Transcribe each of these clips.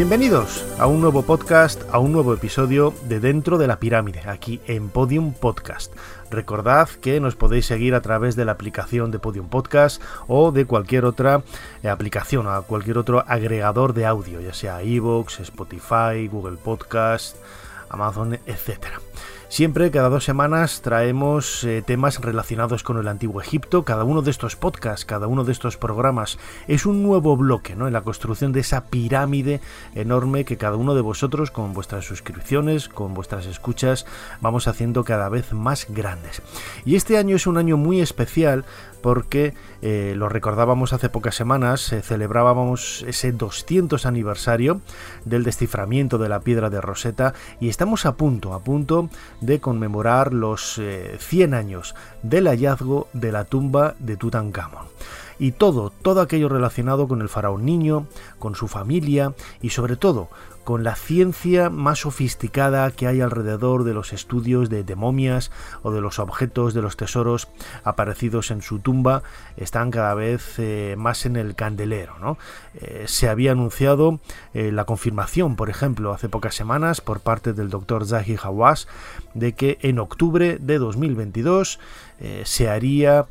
Bienvenidos a un nuevo podcast, a un nuevo episodio de Dentro de la Pirámide, aquí en Podium Podcast. Recordad que nos podéis seguir a través de la aplicación de Podium Podcast o de cualquier otra eh, aplicación, a cualquier otro agregador de audio, ya sea iVoox, Spotify, Google Podcast, Amazon, etcétera. Siempre, cada dos semanas, traemos eh, temas relacionados con el antiguo Egipto. Cada uno de estos podcasts, cada uno de estos programas es un nuevo bloque ¿no? en la construcción de esa pirámide enorme que cada uno de vosotros, con vuestras suscripciones, con vuestras escuchas, vamos haciendo cada vez más grandes. Y este año es un año muy especial porque eh, lo recordábamos hace pocas semanas, eh, celebrábamos ese 200 aniversario del desciframiento de la piedra de Rosetta y estamos a punto, a punto de conmemorar los 100 eh, años del hallazgo de la tumba de Tutankamón. Y todo, todo aquello relacionado con el faraón niño, con su familia y sobre todo con la ciencia más sofisticada que hay alrededor de los estudios de, momias o de los objetos de los tesoros aparecidos en su tumba están cada vez eh, más en el candelero. ¿no? Eh, se había anunciado eh, la confirmación, por ejemplo, hace pocas semanas por parte del doctor Zahi Hawass de que en octubre de 2022 se haría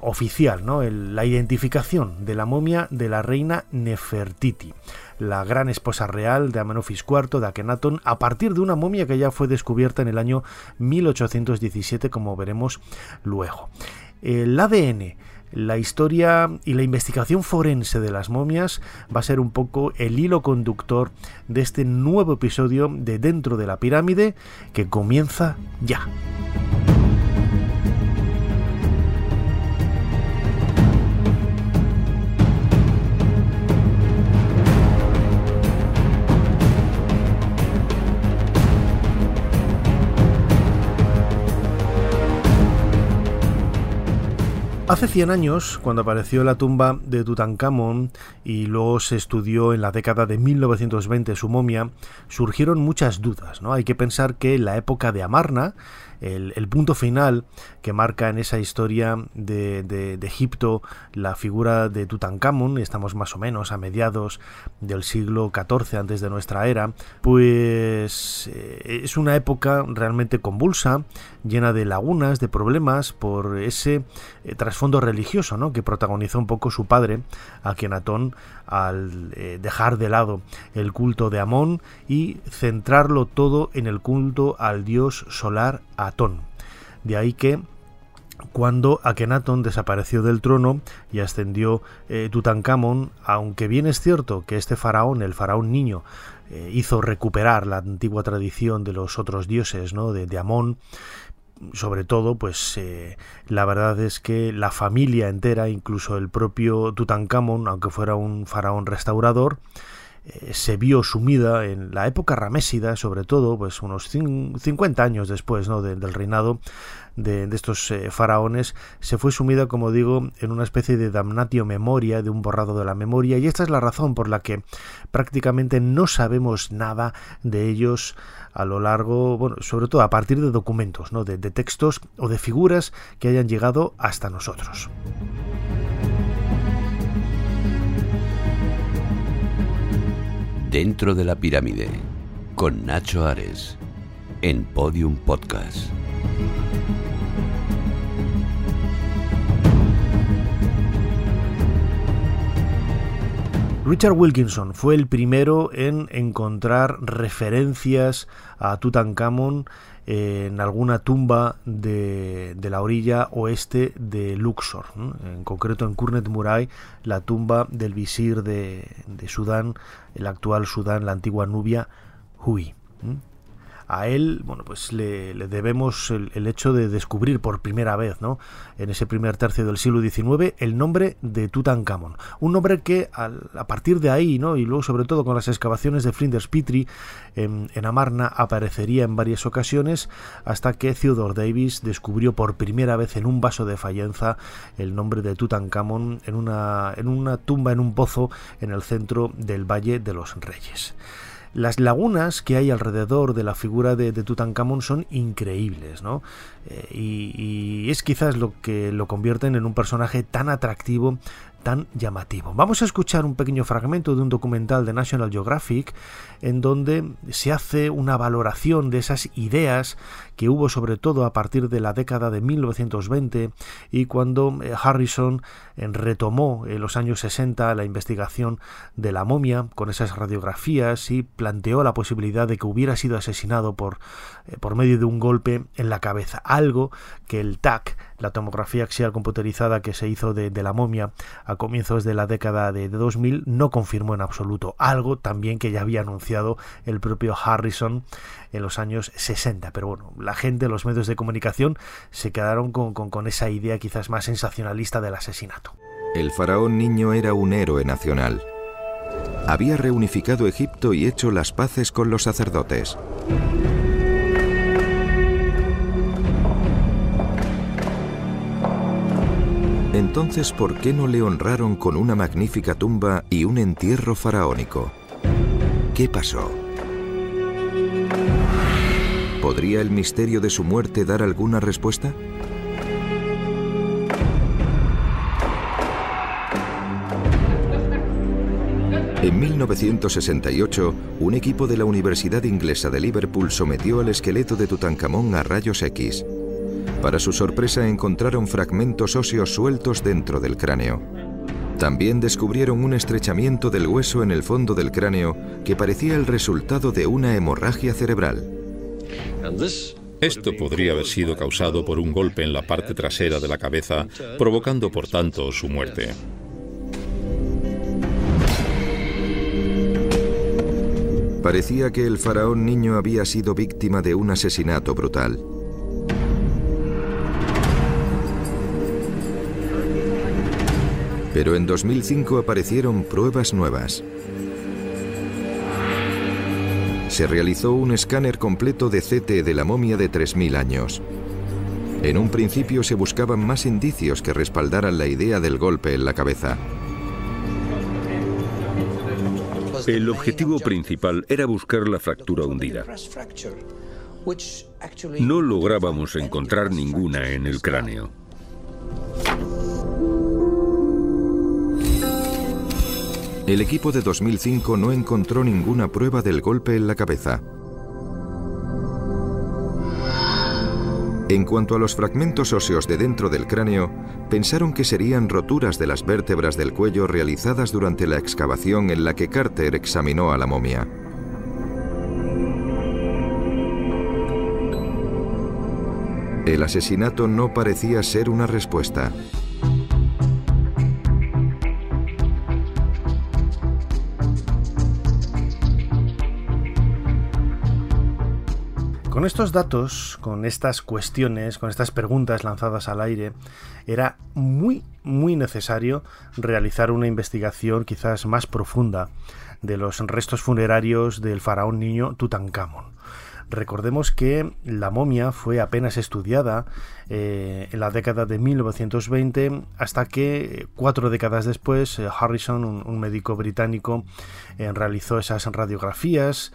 oficial ¿no? la identificación de la momia de la reina Nefertiti la gran esposa real de Amenofis IV de Akenatón a partir de una momia que ya fue descubierta en el año 1817 como veremos luego. El ADN la historia y la investigación forense de las momias va a ser un poco el hilo conductor de este nuevo episodio de Dentro de la Pirámide que comienza ya. Hace 100 años, cuando apareció la tumba de Tutankamón y luego se estudió en la década de 1920 su momia, surgieron muchas dudas. ¿no? Hay que pensar que en la época de Amarna, el, punto final que marca en esa historia de, Egipto la figura de Tutankamón, estamos más o menos a mediados del siglo XIV antes de nuestra era, pues eh, es una época realmente convulsa, llena de lagunas, de problemas por ese eh, trasfondo religioso ¿no? que protagonizó un poco su padre, Akenatón, al eh, dejar de lado el culto de Amón y centrarlo todo en el culto al dios solar Atón. De ahí que cuando Akenatón desapareció del trono y ascendió eh, Tutankamón, aunque bien es cierto que este faraón, el faraón niño, eh, hizo recuperar la antigua tradición de los otros dioses, ¿no? de, de Amón, sobre todo, pues eh, la verdad es que la familia entera, incluso el propio Tutankamón, aunque fuera un faraón restaurador, eh, se vio sumida en la época ramésida, sobre todo, pues unos 50 años después ¿no? del reinado de, estos eh, faraones, se fue sumida, como digo, en una especie de damnatio memoria, de un borrado de la memoria, y esta es la razón por la que prácticamente no sabemos nada de ellos a lo largo, bueno, sobre todo a partir de documentos, ¿no? de, de textos o de figuras que hayan llegado hasta nosotros. Dentro de la pirámide, con Nacho Ares, en Podium Podcast. Richard Wilkinson fue el primero en encontrar referencias a Tutankamón en alguna tumba de, la orilla oeste de Luxor, en concreto en Kurnet Murai, la tumba del visir de Sudán, el actual Sudán, la antigua Nubia, Hui a él, bueno, pues le, debemos el, hecho de descubrir por primera vez, ¿no? En ese primer tercio del siglo XIX, el nombre de Tutankamón. Un nombre que a partir de ahí, ¿no? Y luego, sobre todo, con las excavaciones de Flinders Petrie en, Amarna, aparecería en varias ocasiones hasta que Theodore Davis descubrió por primera vez en un vaso de fallenza el nombre de Tutankamón en una, en una tumba, en un pozo en el centro del Valle de los Reyes. Las lagunas que hay alrededor de la figura de, Tutankamón son increíbles, ¿no? Eh, y, y, es quizás lo que lo convierten en un personaje tan atractivo tan llamativo. Vamos a escuchar un pequeño fragmento de un documental de National Geographic en donde se hace una valoración de esas ideas que hubo sobre todo a partir de la década de 1920 y cuando eh, Harrison eh, retomó en los años 60 la investigación de la momia con esas radiografías y planteó la posibilidad de que hubiera sido asesinado por, eh, por medio de un golpe en la cabeza, algo que el TAC, la tomografía axial computerizada que se hizo de, de la momia a comienzos de la década de 2000 no confirmó en absoluto. Algo también que ya había anunciado el propio Harrison en los años 60. Pero bueno, la gente, los medios de comunicación se quedaron con, con esa idea quizás más sensacionalista del asesinato. El faraón niño era un héroe nacional. Había reunificado Egipto y hecho las paces con los sacerdotes. Entonces, ¿por qué no le honraron con una magnífica tumba y un entierro faraónico? ¿Qué pasó? ¿Podría el misterio de su muerte dar alguna respuesta? En 1968, un equipo de la Universidad Inglesa de Liverpool sometió al esqueleto de Tutankamón a rayos X. Para su sorpresa encontraron fragmentos óseos sueltos dentro del cráneo. También descubrieron un estrechamiento del hueso en el fondo del cráneo que parecía el resultado de una hemorragia cerebral. Esto podría haber sido causado por un golpe en la parte trasera de la cabeza, provocando por tanto su muerte. Parecía que el faraón niño había sido víctima de un asesinato brutal. Pero en 2005 aparecieron pruebas nuevas. Se realizó un escáner completo de CT de la momia de 3.000 años. En un principio se buscaban más indicios que respaldaran la idea del golpe en la cabeza. El objetivo principal era buscar la fractura hundida. No lográbamos encontrar ninguna en el cráneo. El equipo de 2005 no encontró ninguna prueba del golpe en la cabeza. En cuanto a los fragmentos óseos de dentro del cráneo, pensaron que serían roturas de las vértebras del cuello realizadas durante la excavación en la que Carter examinó a la momia. El asesinato no parecía ser una respuesta. Con estos datos, con estas cuestiones, con estas preguntas lanzadas al aire, era muy, muy necesario realizar una investigación quizás más profunda de los restos funerarios del faraón niño Tutankamón. Recordemos que la momia fue apenas estudiada eh, en la década de 1920 hasta que cuatro décadas después eh, Harrison, un, médico británico, eh, realizó esas radiografías,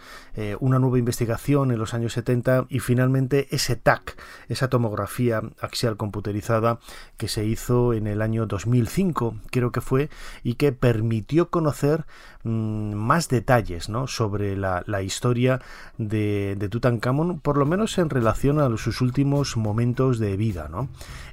una nueva investigación en los años 70 y finalmente ese TAC, esa tomografía axial computerizada que se hizo en el año 2005, creo que fue, y que permitió conocer mm, más detalles ¿no? sobre la, historia de, de Tutankamón, por lo menos en relación a sus últimos momentos de vida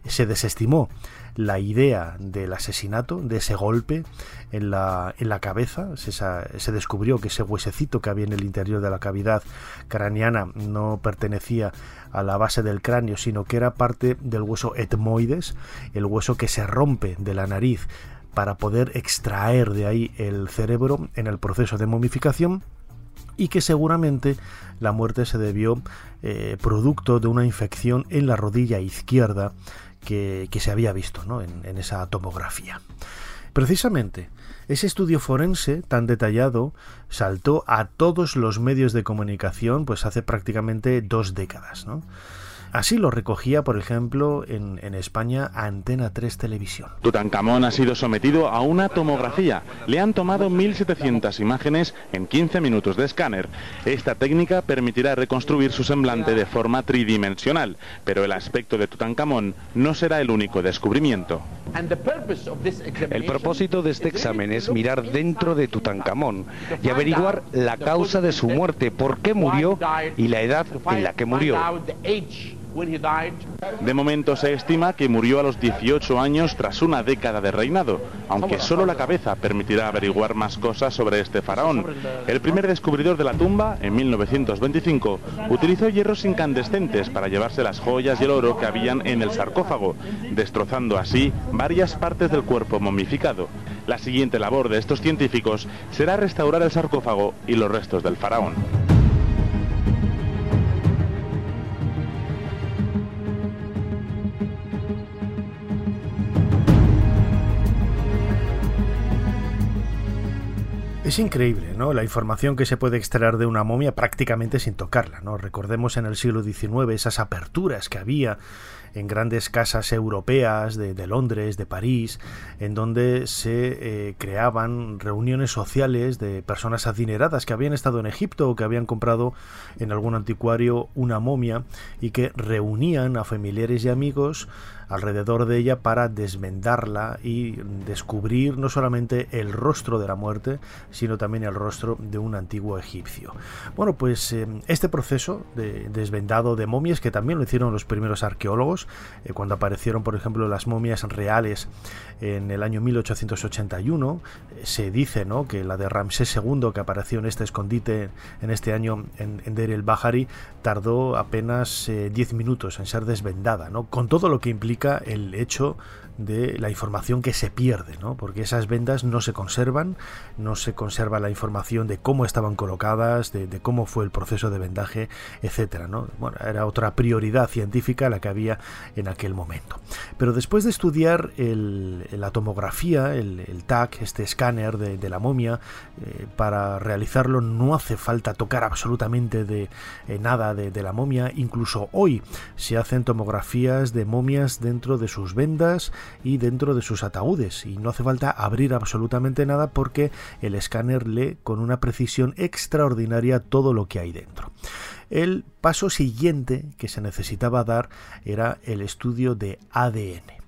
Se desestimó la idea del asesinato, de ese golpe en la, en la cabeza. Se, se, descubrió que ese huesecito que había en el interior de la cavidad craneana no pertenecía a la base del cráneo, sino que era parte del hueso etmoides, el hueso que se rompe de la nariz para poder extraer de ahí el cerebro en el proceso de momificación y que seguramente la muerte se debió eh, producto de una infección en la rodilla izquierda que, se había visto en, en esa tomografía. Precisamente, ese estudio forense tan detallado saltó a todos los medios de comunicación pues hace prácticamente dos décadas. ¿no? Así lo recogía, por ejemplo, en, España Antena 3 Televisión. Tutankamón ha sido sometido a una tomografía. Le han tomado 1.700 imágenes en 15 minutos de escáner. Esta técnica permitirá reconstruir su semblante de forma tridimensional, pero el aspecto de Tutankamón no será el único descubrimiento. El propósito de este examen es mirar dentro de Tutankamón y averiguar la causa de su muerte, por qué murió y la edad en la que murió. De momento se estima que murió a los 18 años tras una década de reinado, aunque solo la cabeza permitirá averiguar más cosas sobre este faraón. El primer descubridor de la tumba, en 1925, utilizó hierros incandescentes para llevarse las joyas y el oro que habían en el sarcófago, destrozando así varias partes del cuerpo momificado. La siguiente labor de estos científicos será restaurar el sarcófago y los restos del faraón. Es increíble, ¿no? La información que se puede extraer de una momia prácticamente sin tocarla, ¿no? Recordemos en el siglo XIX esas aperturas que había en grandes casas europeas de, Londres, de París, en donde se eh, creaban reuniones sociales de personas adineradas que habían estado en Egipto o que habían comprado en algún anticuario una momia y que reunían a familiares y amigos alrededor de ella para desvendarla y descubrir no solamente el rostro de la muerte, sino también el rostro de un antiguo egipcio. Bueno, pues eh, este proceso de desvendado de momias, que también lo hicieron los primeros arqueólogos, eh, cuando aparecieron, por ejemplo, las momias reales en el año 1881, eh, se dice ¿no? que la de Ramsés II, que apareció en este escondite en este año en, en Deir el Bahari, tardó apenas 10 minutos en ser desvendada, ¿no? con todo lo que implica el hecho de la información que se pierde, ¿no? porque esas vendas no se conservan, no se conserva la información de cómo estaban colocadas, de, cómo fue el proceso de vendaje, etcétera. ¿no? Bueno, era otra prioridad científica la que había en aquel momento. Pero después de estudiar la tomografía, el, TAC, este escáner de, la momia, eh, para realizarlo no hace falta tocar absolutamente de eh, nada de, de la momia, incluso hoy se hacen tomografías de momias dentro de sus vendas, y dentro de sus ataúdes y no hace falta abrir absolutamente nada porque el escáner lee con una precisión extraordinaria todo lo que hay dentro. El paso siguiente que se necesitaba dar era el estudio de ADN.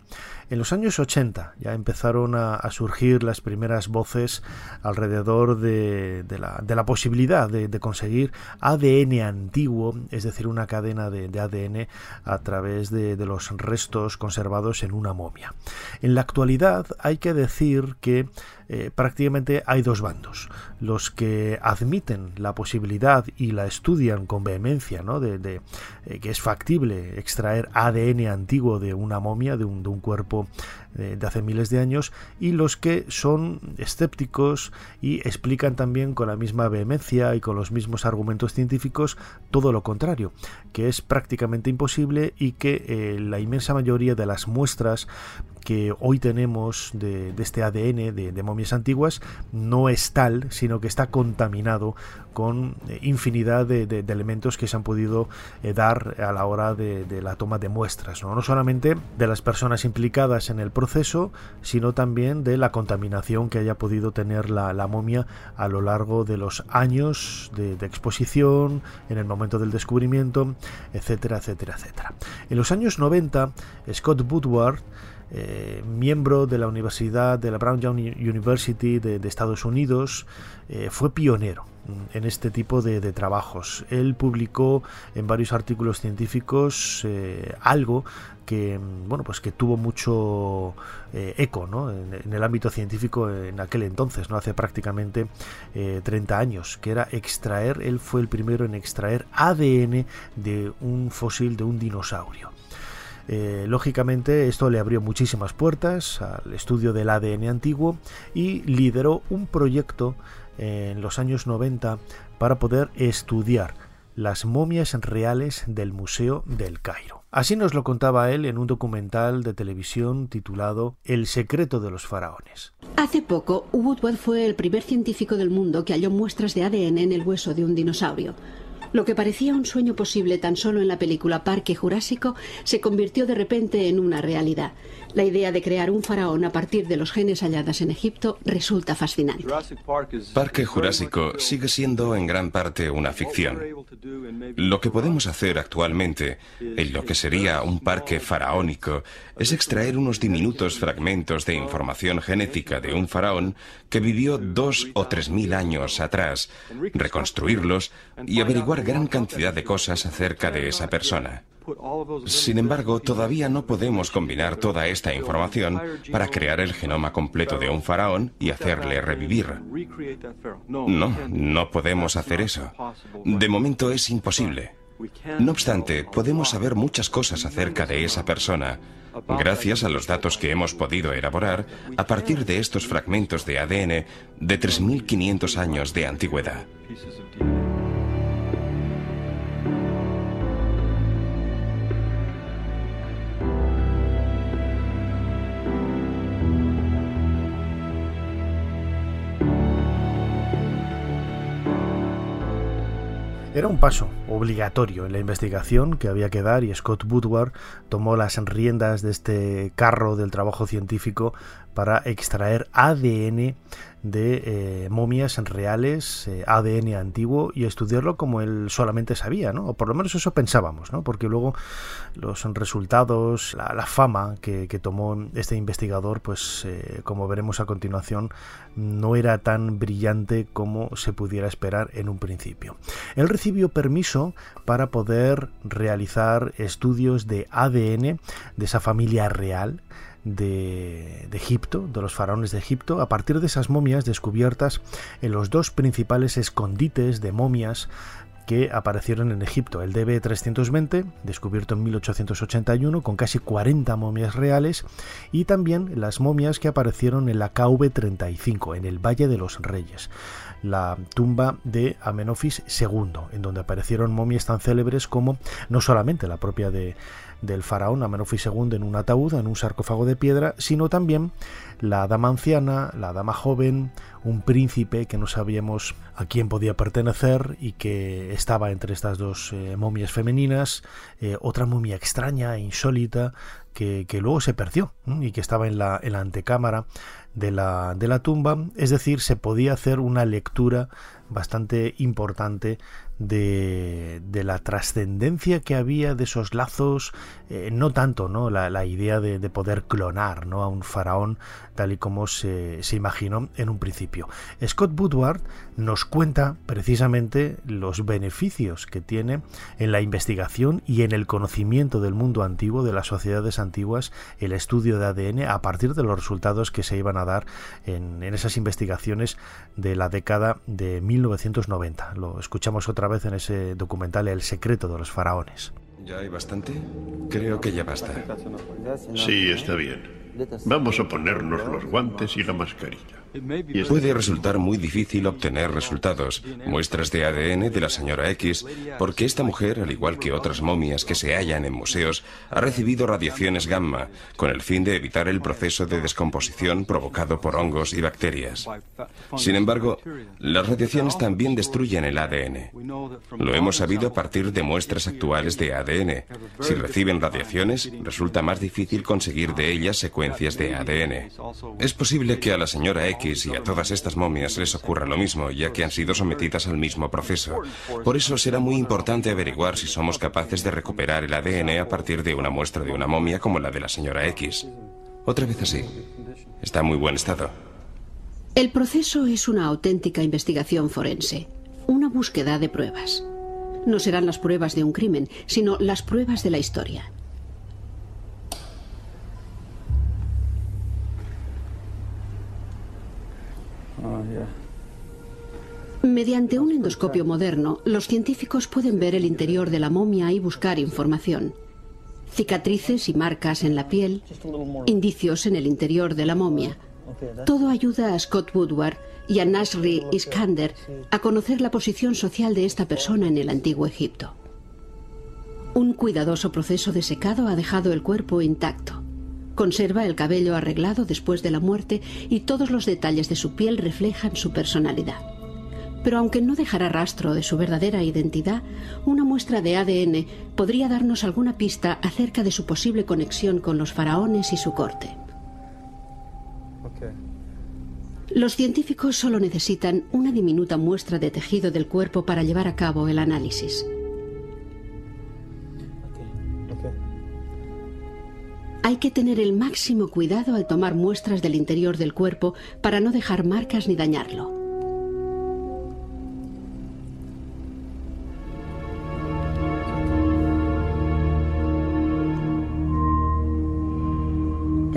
En los años 80 ya empezaron a, surgir las primeras voces alrededor de, la, posibilidad de, conseguir ADN antiguo, es decir, una cadena de, ADN a través de, los restos conservados en una momia. En la actualidad hay que decir que eh, prácticamente hay dos bandos. Los que admiten la posibilidad y la estudian con vehemencia, ¿no? de, eh, que es factible extraer ADN antiguo de una momia, de un, de un cuerpo eh, de hace miles de años, y los que son escépticos y explican también con la misma vehemencia y con los mismos argumentos científicos todo lo contrario, que es prácticamente imposible y que la inmensa mayoría de las muestras que hoy tenemos de, este ADN de, momias antiguas no es tal, sino que está contaminado con eh, infinidad de, elementos que se han podido eh, dar a la hora de, la toma de muestras, ¿no? solamente de las personas implicadas en el proceso, sino también de la contaminación que haya podido tener la, momia a lo largo de los años de, exposición, en el momento del descubrimiento, etcétera, etcétera, etcétera. En los años 90, Scott Woodward eh, miembro de la Universidad de la Brown University de, Estados Unidos, eh, fue pionero en este tipo de, trabajos. Él publicó en varios artículos científicos eh, algo que bueno pues que tuvo mucho eco en, el ámbito científico en aquel entonces no hace prácticamente 30 años que era extraer él fue el primero en extraer ADN de un fósil de un dinosaurio eh, lógicamente esto le abrió muchísimas puertas al estudio del ADN antiguo y lideró un proyecto en los años 90 para poder estudiar las momias reales del Museo del Cairo. Así nos lo contaba él en un documental de televisión titulado El secreto de los faraones. Hace poco, Woodward fue el primer científico del mundo que halló muestras de ADN en el hueso de un dinosaurio. Lo que parecía un sueño posible tan solo en la película Parque Jurásico se convirtió de repente en una realidad. La idea de crear un faraón a partir de los genes hallados en Egipto resulta fascinante. Parque Jurásico sigue siendo en gran parte una ficción. Lo que podemos hacer actualmente, en lo que sería un parque faraónico, es extraer unos diminutos fragmentos de información genética de un faraón que vivió dos o tres mil años atrás, reconstruirlos y averiguar gran cantidad de cosas acerca de esa persona. Sin embargo, todavía no podemos combinar toda esta información para crear el genoma completo de un faraón y hacerle revivir. No, no podemos hacer eso. De momento es imposible. No obstante, podemos saber muchas cosas acerca de esa persona gracias a los datos que hemos podido elaborar a partir de estos fragmentos de ADN de 3.500 años de antigüedad. Era un paso obligatorio en la investigación que había que dar y Scott Woodward tomó las riendas de este carro del trabajo científico para extraer ADN de eh, momias reales, eh, ADN antiguo y estudiarlo como él solamente sabía, ¿no? O por lo menos eso pensábamos, ¿no? Porque luego los resultados, la, fama que, tomó este investigador, pues eh, como veremos a continuación, no era tan brillante como se pudiera esperar en un principio. Él recibió permiso para poder realizar estudios de ADN de esa familia real de, Egipto, de los faraones de Egipto, a partir de esas momias descubiertas en los dos principales escondites de momias que aparecieron en Egipto, el DB320, descubierto en 1881 con casi 40 momias reales, y también las momias que aparecieron en la KV35, en el Valle de los Reyes, la tumba de Amenofis II, en donde aparecieron momias tan célebres como no solamente la propia de del faraón Amenofis II en un ataúd, en un sarcófago de piedra, sino también la dama anciana, la dama joven, un príncipe que no sabíamos a quién podía pertenecer y que estaba entre estas dos eh, momias femeninas, eh, otra momia extraña e insólita que, luego se perdió y que estaba en la, antecámara de la, tumba, es decir, se podía hacer una lectura bastante importante de, la trascendencia que había de esos lazos, eh, no tanto ¿no? La, idea de, de, poder clonar ¿no? a un faraón tal y como se, se, imaginó en un principio. Scott Woodward nos cuenta precisamente los beneficios que tiene en la investigación y en el conocimiento del mundo antiguo, de las sociedades antiguas, el estudio de ADN a partir de los resultados que se iban a dar en, en esas investigaciones de la década de 1990. Lo escuchamos otra vez en ese documental El secreto de los faraones. ¿Ya hay bastante? Creo que ya basta. Sí, está bien. Vamos a ponernos los guantes y la mascarilla. Puede resultar muy difícil obtener resultados, muestras de ADN de la señora X, porque esta mujer, al igual que otras momias que se hallan en museos, ha recibido radiaciones gamma, con el fin de evitar el proceso de descomposición provocado por hongos y bacterias. Sin embargo, las radiaciones también destruyen el ADN. Lo hemos sabido a partir de muestras actuales de ADN. Si reciben radiaciones, resulta más difícil conseguir de ellas secuencias de ADN. Es posible que a la señora X y a todas estas momias les ocurra lo mismo, ya que han sido sometidas al mismo proceso. Por eso será muy importante averiguar si somos capaces de recuperar el ADN a partir de una muestra de una momia como la de la señora X. Otra vez así. Está en muy buen estado. El proceso es una auténtica investigación forense, una búsqueda de pruebas. No serán las pruebas de un crimen, sino las pruebas de la historia. Mediante un endoscopio moderno, los científicos pueden ver el interior de la momia y buscar información. Cicatrices y marcas en la piel, indicios en el interior de la momia. Todo ayuda a Scott Woodward y a Nasri Iskander a conocer la posición social de esta persona en el antiguo Egipto. Un cuidadoso proceso de secado ha dejado el cuerpo intacto. Conserva el cabello arreglado después de la muerte y todos los detalles de su piel reflejan su personalidad pero aunque no dejará rastro de su verdadera identidad, una muestra de ADN podría darnos alguna pista acerca de su posible conexión con los faraones y su corte. Los científicos solo necesitan una diminuta muestra de tejido del cuerpo para llevar a cabo el análisis. Hay que tener el máximo cuidado al tomar muestras del interior del cuerpo para no dejar marcas ni dañarlo.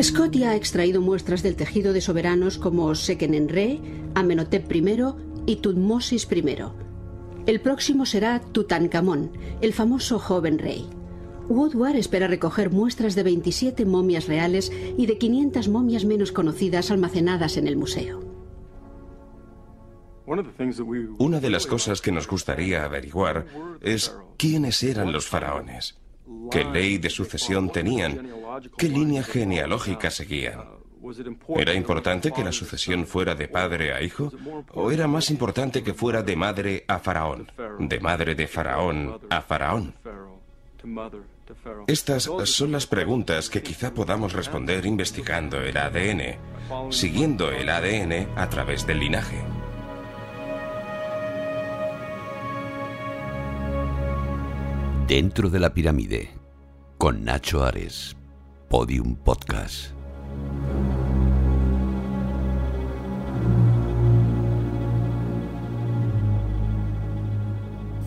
Scott ya ha extraído muestras del tejido de soberanos como Sekenenre, Amenhotep I y Tutmosis I. El próximo será Tutankamón, el famoso joven rey. Woodward espera recoger muestras de 27 momias reales y de 500 momias menos conocidas almacenadas en el museo. Una de las cosas que nos gustaría averiguar es quiénes eran los faraones. ¿Qué ley de sucesión tenían? ¿Qué línea genealógica seguían? ¿Era importante que la sucesión fuera de padre a hijo? ¿O era más importante que fuera de madre a faraón? De madre de faraón a faraón. Estas son las preguntas que quizá podamos responder investigando el ADN, siguiendo el ADN a través del linaje. Dentro de la pirámide, con Nacho Ares, Podium Podcast.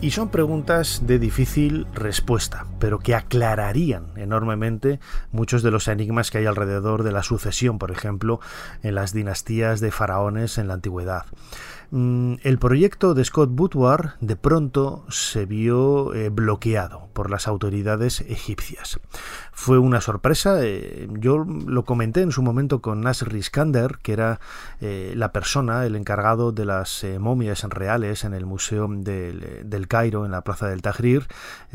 Y son preguntas de difícil respuesta, pero que aclararían enormemente muchos de los enigmas que hay alrededor de la sucesión, por ejemplo, en las dinastías de faraones en la antigüedad. Mm, el proyecto de Scott Woodward de pronto se vio eh, bloqueado por las autoridades egipcias. Fue una sorpresa, eh, yo lo comenté en su momento con Nasr Iskander, que era eh, la persona, el encargado de las momias reales en el Museo del, Cairo, en la Plaza del Tahrir,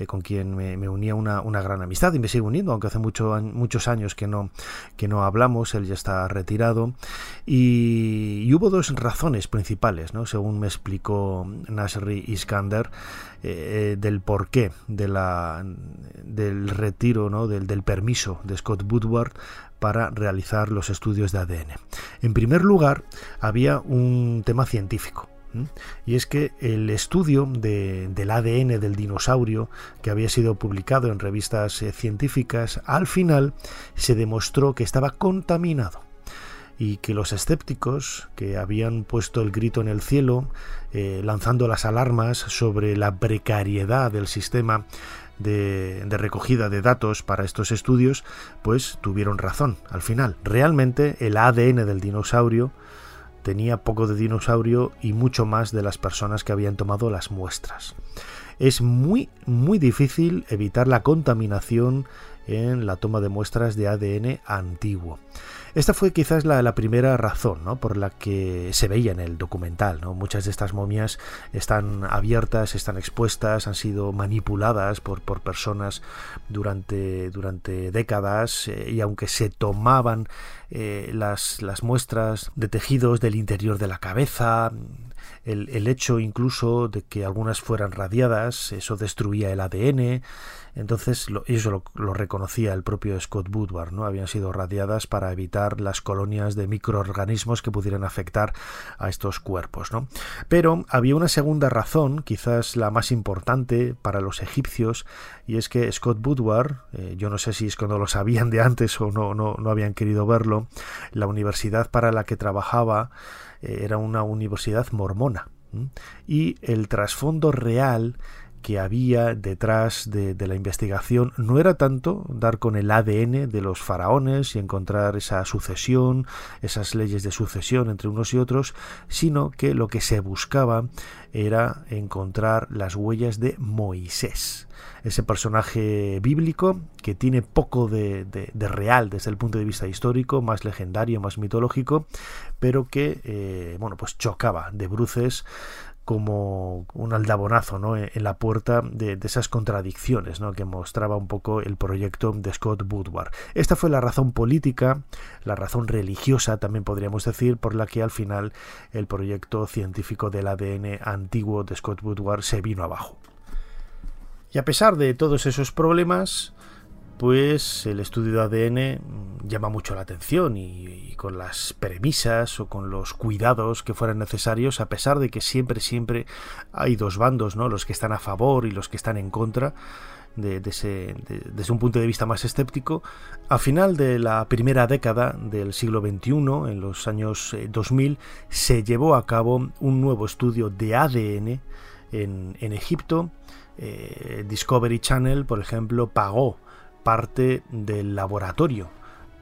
con quien me, unía una, gran amistad y me sigue uniendo, aunque hace muchos años que no, que no hablamos, él ya está retirado. y hubo dos razones principales según me explicó Nasri Iskander, eh, del porqué del retiro, ¿no? del, del permiso de Scott Woodward para realizar los estudios de ADN. En primer lugar, había un tema científico. Y es que el estudio del ADN del dinosaurio, que había sido publicado en revistas eh, científicas, al final se demostró que estaba contaminado y que los escépticos que habían puesto el grito en el cielo, eh, lanzando las alarmas sobre la precariedad del sistema de, de, recogida de datos para estos estudios, pues tuvieron razón al final. Realmente el ADN del dinosaurio tenía poco de dinosaurio y mucho más de las personas que habían tomado las muestras. Es muy, muy difícil evitar la contaminación en la toma de muestras de ADN antiguo. Esta fue quizás la, primera razón ¿no? por la que se veía en el documental. ¿no? Muchas de estas momias están abiertas, están expuestas, han sido manipuladas por, por personas durante, durante décadas eh, y aunque se tomaban eh, las, las muestras de tejidos del interior de la cabeza, el, el, hecho incluso de que algunas fueran radiadas, eso destruía el ADN, entonces eso lo, reconocía el propio Scott Woodward, ¿no? Habían sido radiadas para evitar las colonias de microorganismos que pudieran afectar a estos cuerpos, ¿no? Pero había una segunda razón, quizás la más importante para los egipcios, y es que Scott Woodward, eh, yo no sé si es cuando lo sabían de antes o no, no, no habían querido verlo, la universidad para la que trabajaba era una universidad mormona. Y el trasfondo real que había detrás de, la investigación no era tanto dar con el ADN de los faraones y encontrar esa sucesión, esas leyes de sucesión entre unos y otros, sino que lo que se buscaba era encontrar las huellas de Moisés, ese personaje bíblico que tiene poco de, real desde el punto de vista histórico, más legendario, más mitológico, pero que eh, bueno pues chocaba de bruces como un aldabonazo ¿no? en la puerta de, esas contradicciones ¿no? que mostraba un poco el proyecto de Scott Woodward. Esta fue la razón política, la razón religiosa también podríamos decir, por la que al final el proyecto científico del ADN antiguo de Scott Woodward se vino abajo. Y a pesar de todos esos problemas, pues el estudio de ADN llama mucho la atención y, con las premisas o con los cuidados que fueran necesarios, a pesar de que siempre, siempre hay dos bandos, ¿no? Los que están a favor y los que están en contra. Desde un punto de vista más escéptico, a final de la primera década del siglo XXI, en los años 2000, eh, se llevó a cabo un nuevo estudio de ADN en Egipto. Eh, Discovery Channel, por ejemplo, pagó parte del laboratorio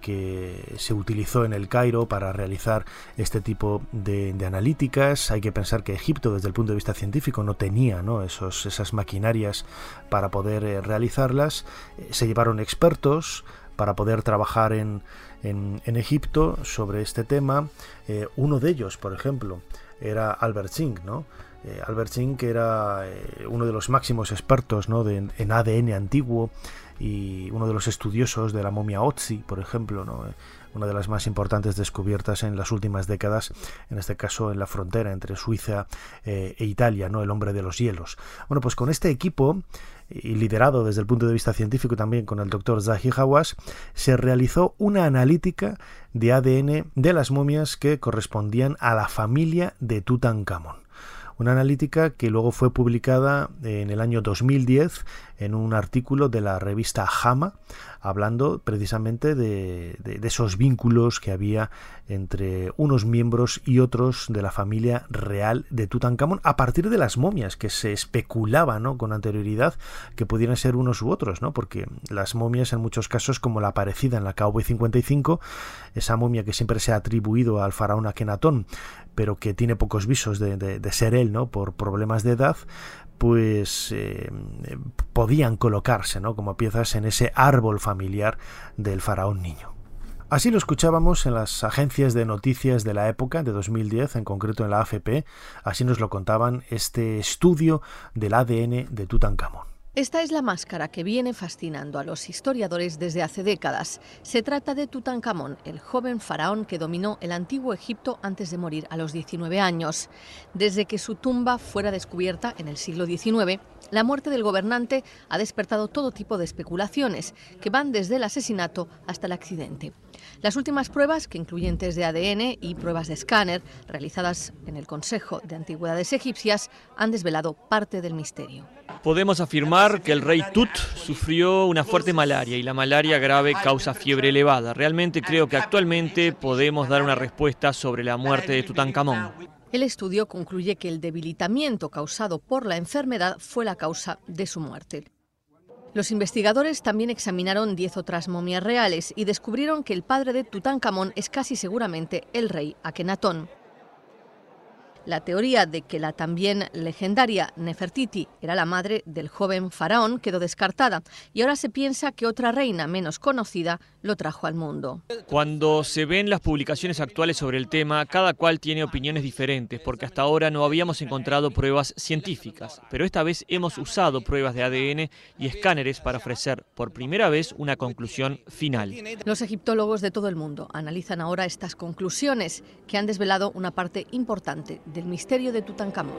que se utilizó en el Cairo para realizar este tipo de, analíticas. Hay que pensar que Egipto, desde el punto de vista científico, no tenía. Esos, esas maquinarias para poder eh, realizarlas. Eh, se llevaron expertos para poder trabajar en, en, Egipto sobre este tema. Uno de ellos, por ejemplo, era Albert Zink, ¿no? Albert Zink era uno de los máximos expertos en ADN antiguo y uno de los estudiosos de la momia Otzi, por ejemplo, ¿no? una de las más importantes descubiertas en las últimas décadas, en este caso en la frontera entre Suiza eh, e Italia, ¿no? el hombre de los hielos. Bueno, pues con este equipo y liderado desde el punto de vista científico también con el doctor Zahi Hawass, se realizó una analítica de ADN de las momias que correspondían a la familia de Tutankamón una analítica que luego fue publicada en el año 2010 en un artículo de la revista JAMA, hablando precisamente de, esos vínculos que había entre unos miembros y otros de la familia real de Tutankamón, a partir de las momias que se especulaba ¿no? con anterioridad que pudieran ser unos u otros, ¿no? porque las momias en muchos casos, como la aparecida en la KV-55, esa momia que siempre se ha atribuido al faraón Akenatón, pero que tiene pocos visos de, ser él, ¿no? Por problemas de edad, pues eh, podían colocarse, ¿no? Como piezas en ese árbol familiar del faraón niño. Así lo escuchábamos en las agencias de noticias de la época, de 2010, en concreto en la AFP, así nos lo contaban este estudio del ADN de Tutankamón. Esta es la máscara que viene fascinando a los historiadores desde hace décadas. Se trata de Tutankamón, el joven faraón que dominó el antiguo Egipto antes de morir a los 19 años. Desde que su tumba fuera descubierta en el siglo XIX, la muerte del gobernante ha despertado todo tipo de especulaciones, que van desde el asesinato hasta el accidente. Las últimas pruebas, que incluyen test de ADN y pruebas de escáner realizadas en el Consejo de Antigüedades Egipcias, han desvelado parte del misterio. Podemos afirmar que el rey Tut sufrió una fuerte malaria y la malaria grave causa fiebre elevada. Realmente creo que actualmente podemos dar una respuesta sobre la muerte de Tutankamón. El estudio concluye que el debilitamiento causado por la enfermedad fue la causa de su muerte. Los investigadores también examinaron 10 otras momias reales y descubrieron que el padre de Tutankamón es casi seguramente el rey Akenatón. La teoría de que la también legendaria Nefertiti era la madre del joven faraón quedó descartada y ahora se piensa que otra reina menos conocida lo trajo al mundo. Cuando se ven las publicaciones actuales sobre el tema, cada cual tiene opiniones diferentes porque hasta ahora no habíamos encontrado pruebas científicas, pero esta vez hemos usado pruebas de ADN y escáneres para ofrecer por primera vez una conclusión final. Los egiptólogos de todo el mundo analizan ahora estas conclusiones que han desvelado una parte importante del misterio de Tutankamón.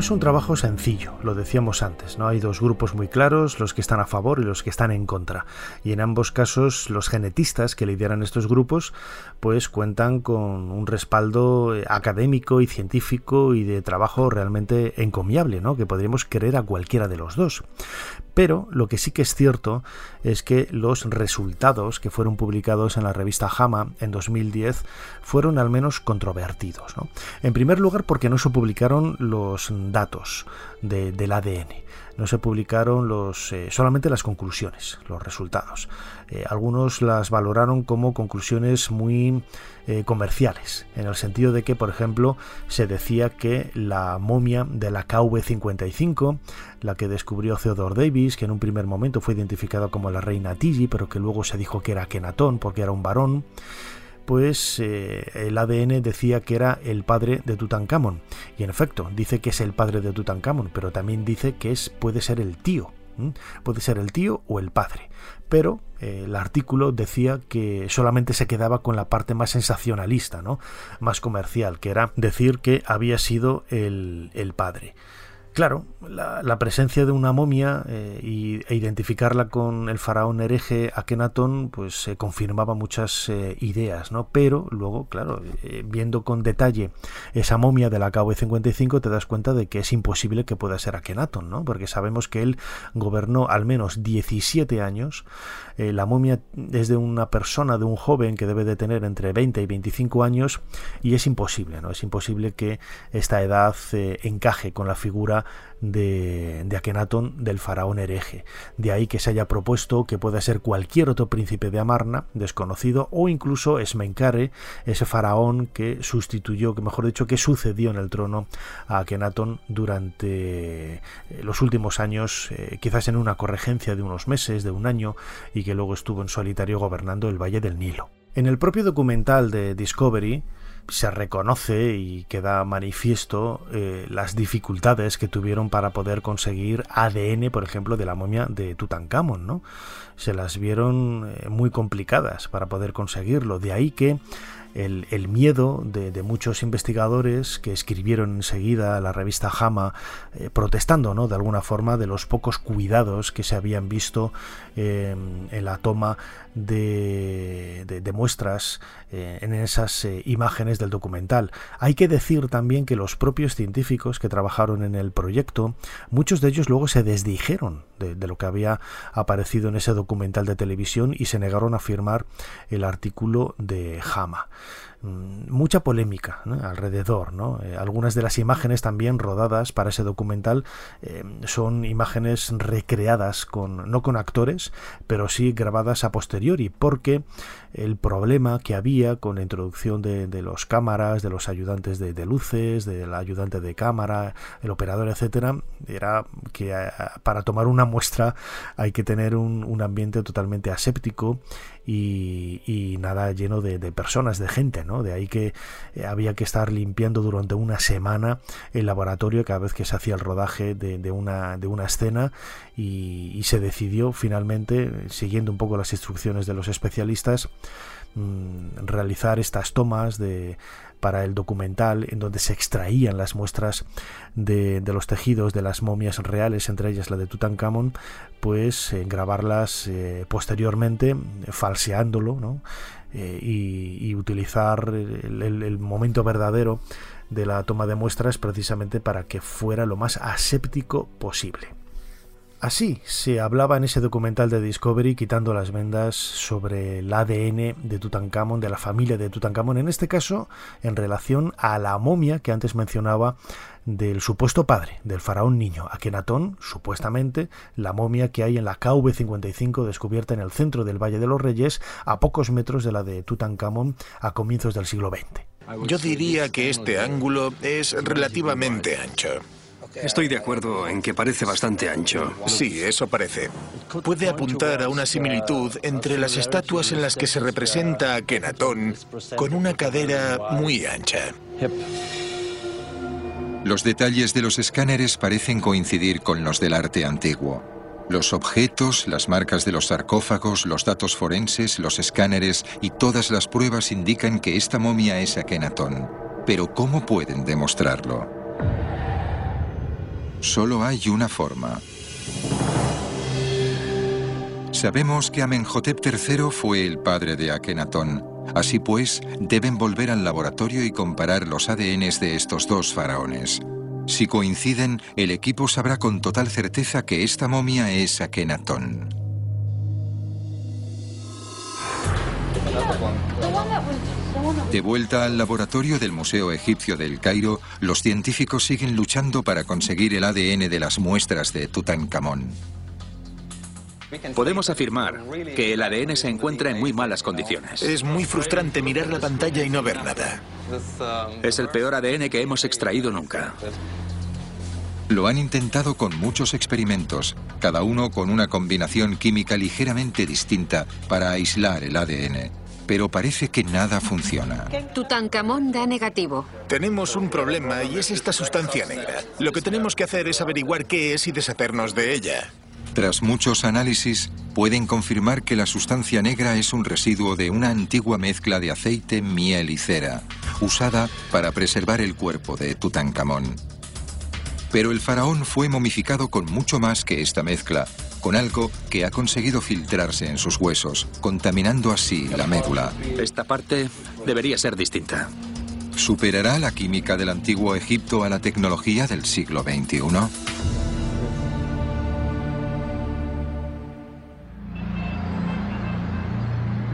Es un trabajo sencillo, lo decíamos antes, ¿no? Hay dos grupos muy claros, los que están a favor y los que están en contra. Y en ambos casos los genetistas que lideran estos grupos pues cuentan con un respaldo eh, académico y científico y de trabajo realmente encomiable, ¿no? Que podríamos querer a cualquiera de los dos. Pero lo que sí que es cierto es que los resultados que fueron publicados en la revista JAMA en 2010 fueron al menos controvertidos. En primer lugar porque no se publicaron los datos del ADN no se publicaron los, eh, solamente las conclusiones, los resultados. Eh, algunos las valoraron como conclusiones muy eh, comerciales, en el sentido de que, por ejemplo, se decía que la momia de la KV-55, la que descubrió Theodore Davis, que en un primer momento fue identificada como la reina Tigi, pero que luego se dijo que era Kenatón porque era un varón, pues el ADN decía que era el padre de Tutankamón. Y en efecto, dice que es el padre de Tutankamón, pero también dice que es, puede ser el tío. Puede ser el tío o el padre. Pero eh, el artículo decía que solamente se quedaba con la parte más sensacionalista, ¿no? más comercial, que era decir que había sido el, el padre. Claro, la, presencia de una momia eh, e identificarla con el faraón hereje Akenatón, pues se confirmaba muchas eh, ideas, ¿no? Pero luego, claro, eh, viendo con detalle esa momia de la KV-55, te das cuenta de que es imposible que pueda ser Akenatón, ¿no? Porque sabemos que él gobernó al menos 17 años. La momia es de una persona, de un joven que debe de tener entre 20 y 25 años y es imposible, ¿no? Es imposible que esta edad encaje con la figura de, de Akenatón del faraón hereje. De ahí que se haya propuesto que pueda ser cualquier otro príncipe de Amarna, desconocido, o incluso Esmenkare, ese faraón que sustituyó, que mejor dicho, que sucedió en el trono a Akenatón durante eh, los últimos años, eh, quizás en una corregencia de unos meses, de un año, y que luego estuvo en solitario gobernando el Valle del Nilo. En el propio documental de Discovery, se reconoce y queda manifiesto eh, las dificultades que tuvieron para poder conseguir ADN, por ejemplo, de la momia de Tutankamón, ¿no? Se las vieron eh, muy complicadas para poder conseguirlo. De ahí que el, miedo de, muchos investigadores que escribieron enseguida a la revista JAMA eh, protestando ¿no? de alguna forma de los pocos cuidados que se habían visto en la toma de, muestras eh, en esas eh, imágenes del documental. Hay que decir también que los propios científicos que trabajaron en el proyecto, muchos de ellos luego se desdijeron de, lo que había aparecido en ese documental de televisión y se negaron a firmar el artículo de Hama. Mm, mucha polémica alrededor. Eh, algunas de las imágenes también rodadas para ese documental eh, son imágenes recreadas con no con actores, pero sí grabadas a posteriori, porque el problema que había con la introducción de, los cámaras, de los ayudantes de, luces, del ayudante de cámara, el operador, etcétera, era que eh, para tomar una muestra hay que tener un, un ambiente totalmente aséptico y, nada lleno de, personas, de gente, ¿no? De ahí que eh, había que estar limpiando durante una semana el laboratorio cada vez que se hacía el rodaje de, una, de una escena y, se decidió finalmente, siguiendo un poco las instrucciones de los especialistas, mm, realizar estas tomas de para el documental en donde se extraían las muestras de, los tejidos de las momias reales, entre ellas la de Tutankamón, pues eh, grabarlas eh, posteriormente, falseándolo, ¿no? Eh, y, utilizar el, momento verdadero de la toma de muestras precisamente para que fuera lo más aséptico posible. Así se hablaba en ese documental de Discovery quitando las vendas sobre el ADN de Tutankamón, de la familia de Tutankamón, en este caso en relación a la momia que antes mencionaba del supuesto padre del faraón niño, Akenatón, supuestamente la momia que hay en la KV-55 descubierta en el centro del Valle de los Reyes, a pocos metros de la de Tutankamón a comienzos del siglo XX. Yo diría que este ángulo es relativamente ancho. Estoy de acuerdo en que parece bastante ancho. Sí, eso parece. Puede apuntar a una similitud entre las estatuas en las que se representa a Kenatón con una cadera muy ancha. Los detalles de los escáneres parecen coincidir con los del arte antiguo. Los objetos, las marcas de los sarcófagos, los datos forenses, los escáneres y todas las pruebas indican que esta momia es Akenatón. Pero ¿cómo pueden demostrarlo? Solo hay una forma. Sabemos que Amenhotep III fue el padre de Akenatón. Así pues, deben volver al laboratorio y comparar los ADNs de estos dos faraones. Si coinciden, el equipo sabrá con total certeza que esta momia es Akenatón. De vuelta al laboratorio del Museo Egipcio del Cairo, los científicos siguen luchando para conseguir el ADN de las muestras de Tutankamón. Podemos afirmar que el ADN se encuentra en muy malas condiciones. Es muy frustrante mirar la pantalla y no ver nada. Es el peor ADN que hemos extraído nunca. Lo han intentado con muchos experimentos, cada uno con una combinación química ligeramente distinta para aislar el ADN. Pero parece que nada funciona. Tutankamón da negativo. Tenemos un problema y es esta sustancia negra. Lo que tenemos que hacer es averiguar qué es y deshacernos de ella. Tras muchos análisis, pueden confirmar que la sustancia negra es un residuo de una antigua mezcla de aceite, miel y cera, usada para preservar el cuerpo de Tutankamón. Pero el faraón fue momificado con mucho más que esta mezcla, con algo que ha conseguido filtrarse en sus huesos, contaminando así la médula. Esta parte debería ser distinta. ¿Superará la química del antiguo Egipto a la tecnología del siglo XXI?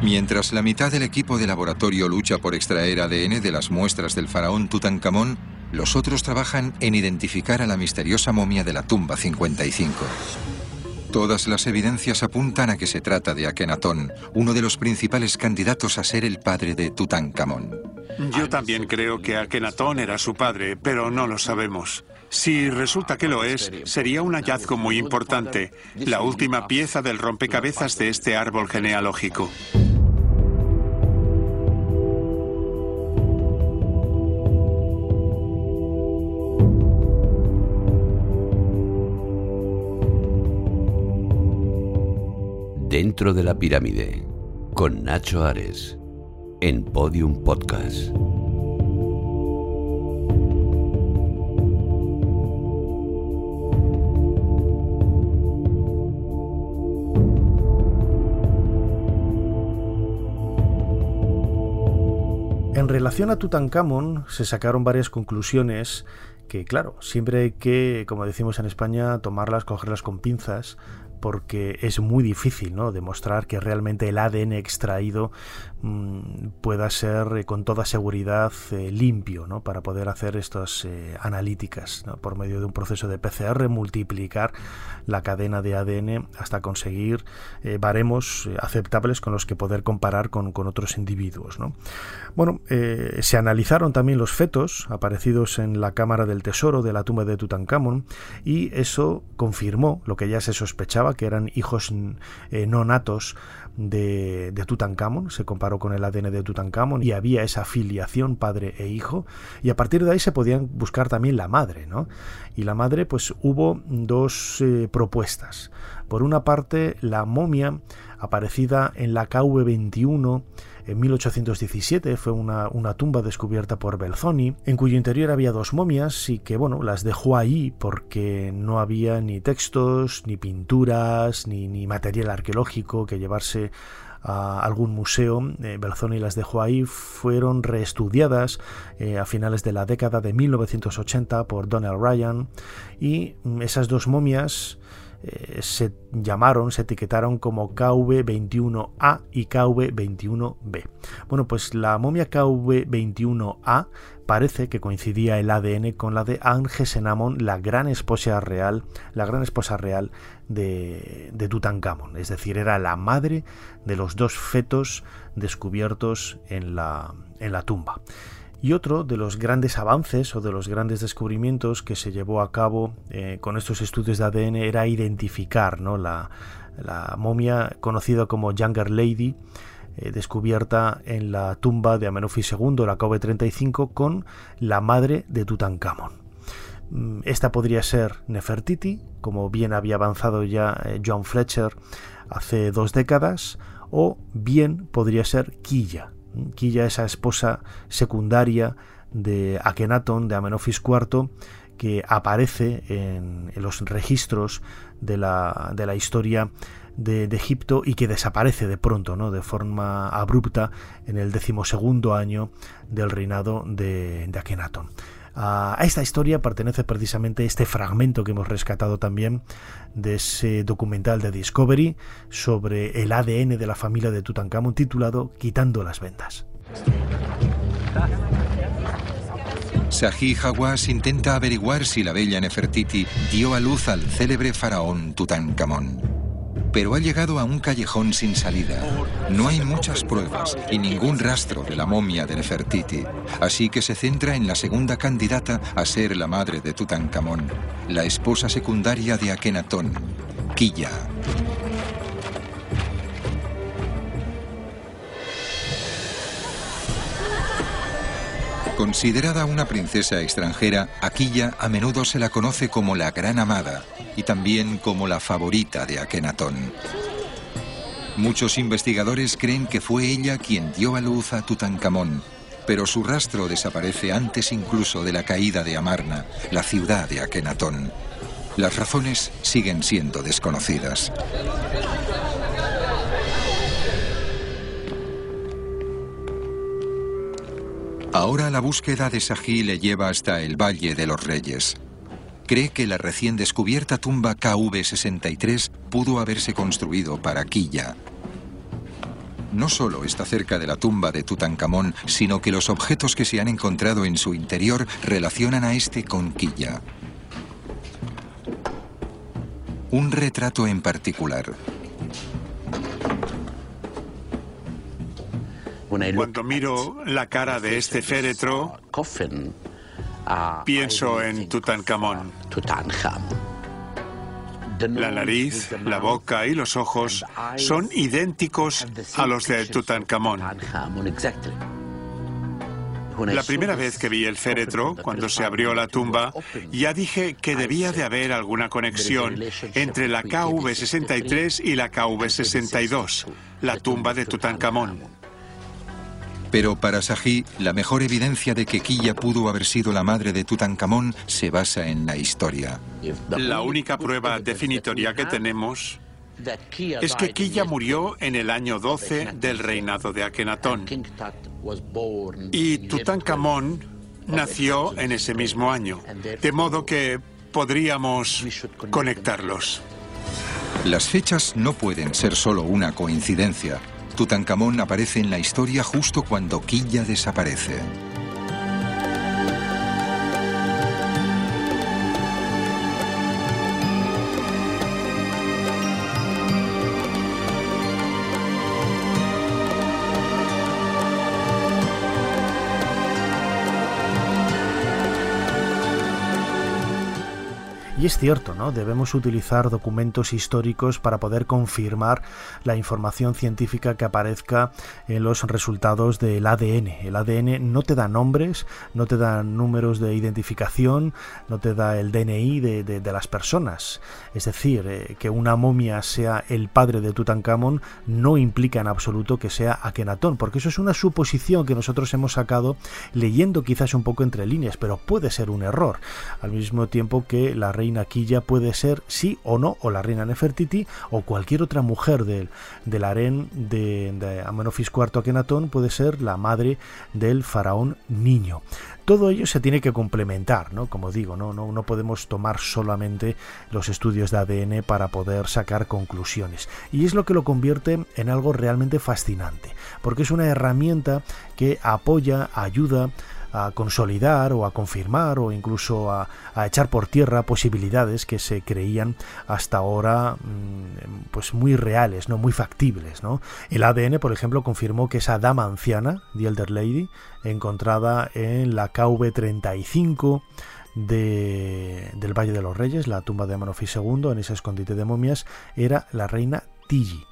Mientras la mitad del equipo de laboratorio lucha por extraer ADN de las muestras del faraón Tutankamón, los otros trabajan en identificar a la misteriosa momia de la tumba 55. Todas las evidencias apuntan a que se trata de Akenatón, uno de los principales candidatos a ser el padre de Tutankamón. Yo también creo que Akenatón era su padre, pero no lo sabemos. Si resulta que lo es, sería un hallazgo muy importante, la última pieza del rompecabezas de este árbol genealógico. Dentro de la pirámide, con Nacho Ares, en Podium Podcast. En relación a Tutankamón se sacaron varias conclusiones que, claro, siempre hay que, como decimos en España, tomarlas, cogerlas con pinzas, porque es muy difícil ¿no? demostrar que realmente el ADN extraído mm, pueda ser eh, con toda seguridad eh, limpio ¿no? para poder hacer estas eh, analíticas por medio de un proceso de PCR, multiplicar la cadena de ADN hasta conseguir baremos aceptables con los que poder comparar con, con otros individuos. ¿no? Bueno, se analizaron también los fetos aparecidos en la cámara del tesoro de la tumba de Tutankamón y eso confirmó lo que ya se sospechaba que eran hijos eh, no natos de, de, Tutankamón, se comparó con el ADN de Tutankamón y había esa filiación padre e hijo y a partir de ahí se podían buscar también la madre, ¿no? Y la madre pues hubo dos eh, propuestas. Por una parte la momia aparecida en la KV21 en 1817 fue una, tumba descubierta por Belzoni, en cuyo interior había dos momias y que, bueno, las dejó ahí porque no había ni textos, ni pinturas, ni, ni material arqueológico que llevarse a algún museo. Eh, Belzoni las dejó ahí, fueron reestudiadas eh, a finales de la década de 1980 por Donald Ryan y mm, esas dos momias eh, se llamaron, se etiquetaron como KV21A y KV21B. Bueno, pues la momia KV21A parece que coincidía el ADN con la de Angesenamon, la gran esposa real, la gran esposa real de, de Tutankamón, es decir, era la madre de los dos fetos descubiertos en la, en la tumba. Y otro de los grandes avances o de los grandes descubrimientos que se llevó a cabo eh, con estos estudios de ADN era identificar ¿no? la, momia conocida como Younger Lady, eh, descubierta en la tumba de Amenofis II, la KV-35, con la madre de Tutankamón. Mm, esta podría ser Nefertiti, como bien había avanzado ya eh, John Fletcher hace dos décadas, o bien podría ser Quilla. Quilla, esa esposa secundaria de Akenaton, de Amenofis IV, que aparece en, los registros de la, de la historia de, Egipto y que desaparece de pronto, ¿no? de forma abrupta, en el decimosegundo año del reinado de, de Akenatón. A esta historia pertenece precisamente este fragmento que hemos rescatado también de ese documental de Discovery sobre el ADN de la familia de Tutankamón titulado Quitando las vendas. Sahih Hawass intenta averiguar si la bella Nefertiti dio a luz al célebre faraón Tutankamón pero ha llegado a un callejón sin salida. No hay muchas pruebas y ningún rastro de la momia de Nefertiti, así que se centra en la segunda candidata a ser la madre de Tutankamón, la esposa secundaria de Akenatón, Quilla. Considerada una princesa extranjera, Aquilla a menudo se la conoce como la Gran Amada y también como la favorita de Akenatón. Muchos investigadores creen que fue ella quien dio a luz a Tutankamón, pero su rastro desaparece antes incluso de la caída de Amarna, la ciudad de Akenatón. Las razones siguen siendo desconocidas. Ahora la búsqueda de Sahí le lleva hasta el Valle de los Reyes. Cree que la recién descubierta tumba KV-63 pudo haberse construido para Quilla. No solo está cerca de la tumba de Tutankamón, sino que los objetos que se han encontrado en su interior relacionan a este con Quilla. Un retrato en particular. Cuando miro la cara de este féretro, pienso en Tutankamón. La nariz, la boca y los ojos son idénticos a los de Tutankamón. La primera vez que vi el féretro, cuando se abrió la tumba, ya dije que debía de haber alguna conexión entre la KV-63 y la KV-62, la tumba de Tutankamón. Pero para Sahí, la mejor evidencia de que Quilla pudo haber sido la madre de Tutankamón se basa en la historia. La única prueba definitoria que tenemos es que Quilla murió en el año 12 del reinado de Akenatón. Y Tutankamón nació en ese mismo año, de modo que podríamos conectarlos. Las fechas no pueden ser solo una coincidencia. Tutankamón aparece en la historia justo cuando Quilla desaparece. Es cierto, ¿no? Debemos utilizar documentos históricos para poder confirmar la información científica que aparezca en los resultados del ADN. El ADN no te da nombres, no te da números de identificación, no te da el DNI de, las personas. Es decir, eh, que una momia sea el padre de Tutankamón no implica en absoluto que sea Akenatón, porque eso es una suposición que nosotros hemos sacado leyendo quizás un poco entre líneas, pero puede ser un error. Al mismo tiempo que la reina aquí ya puede ser sí o no, o la reina Nefertiti, o cualquier otra mujer del, del harén de, de Amenofis IV Akenatón puede ser la madre del faraón niño todo ello se tiene que complementar, ¿no? Como digo, ¿no? No, no podemos tomar solamente los estudios de ADN para poder sacar conclusiones. Y es lo que lo convierte en algo realmente fascinante, porque es una herramienta que apoya, ayuda a consolidar o a confirmar o incluso a, echar por tierra posibilidades que se creían hasta ahora mm, pues muy reales, no muy factibles. ¿no? El ADN, por ejemplo, confirmó que esa dama anciana, The Elder Lady, encontrada en la KV35 de, del Valle de los Reyes, la tumba de Manofis II, en ese escondite de momias, era la reina Tigi.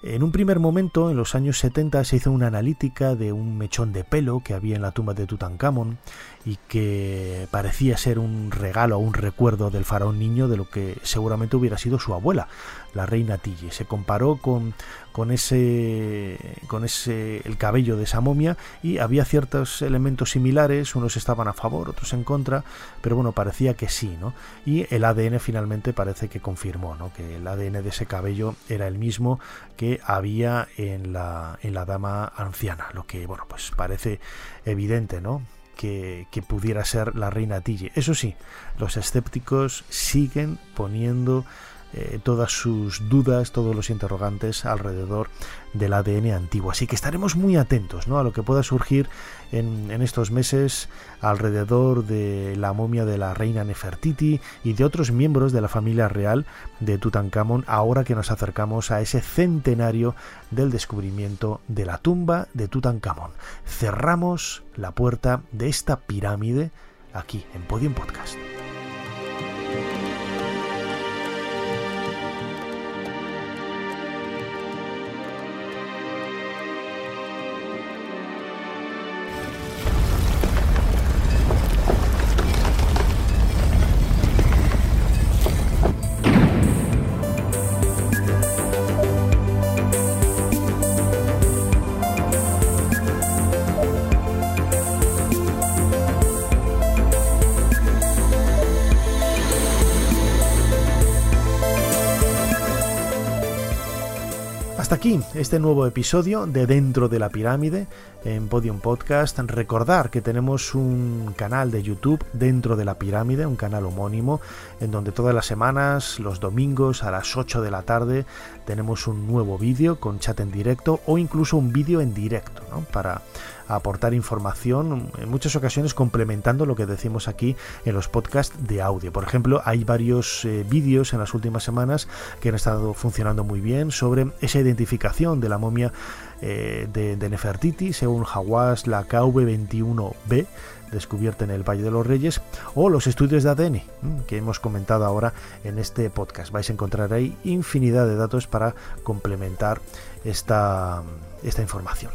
En un primer momento, en los años 70, se hizo una analítica de un mechón de pelo que había en la tumba de Tutankamón y que parecía ser un regalo o un recuerdo del faraón niño de lo que seguramente hubiera sido su abuela, la reina Tilly. Se comparó con, con ese con ese el cabello de esa momia y había ciertos elementos similares, unos estaban a favor, otros en contra, pero bueno, parecía que sí, ¿no? Y el ADN finalmente parece que confirmó, ¿no? Que el ADN de ese cabello era el mismo que había en la en la dama anciana, lo que bueno, pues parece evidente, ¿no? Que, que, pudiera ser la reina Tilly. Eso sí, los escépticos siguen poniendo eh, todas sus dudas, todos los interrogantes alrededor del ADN antiguo. Así que estaremos muy atentos ¿no? a lo que pueda surgir en, en, estos meses alrededor de la momia de la reina Nefertiti y de otros miembros de la familia real de Tutankamón, ahora que nos acercamos a ese centenario del descubrimiento de la tumba de Tutankamón. Cerramos la puerta de esta pirámide aquí en Podium Podcast. Aquí este nuevo episodio de Dentro de la Pirámide en Podium Podcast. Recordar que tenemos un canal de YouTube Dentro de la Pirámide, un canal homónimo, en donde todas las semanas, los domingos a las 8 de la tarde, tenemos un nuevo vídeo con chat en directo o incluso un vídeo en directo ¿no? para aportar información, en muchas ocasiones complementando lo que decimos aquí en los podcasts de audio. Por ejemplo, hay varios eh, vídeos en las últimas semanas que han estado funcionando muy bien sobre esa identificación de la momia eh, de, Nefertiti según Hawass, la KV21B descubierta en el Valle de los Reyes o los estudios de ADN que hemos comentado ahora en este podcast. Vais a encontrar ahí infinidad de datos para complementar esta, esta información.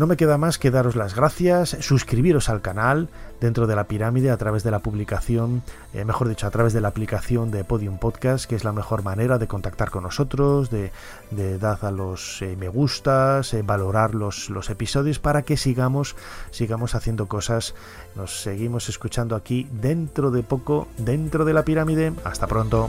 No me queda más que daros las gracias, suscribiros al canal dentro de la pirámide a través de la publicación, eh, mejor dicho, a través de la aplicación de Podium Podcast, que es la mejor manera de contactar con nosotros, de, dar a los eh, me gustas, eh, valorar los, los episodios para que sigamos, sigamos haciendo cosas. Nos seguimos escuchando aquí dentro de poco, dentro de la pirámide. Hasta pronto.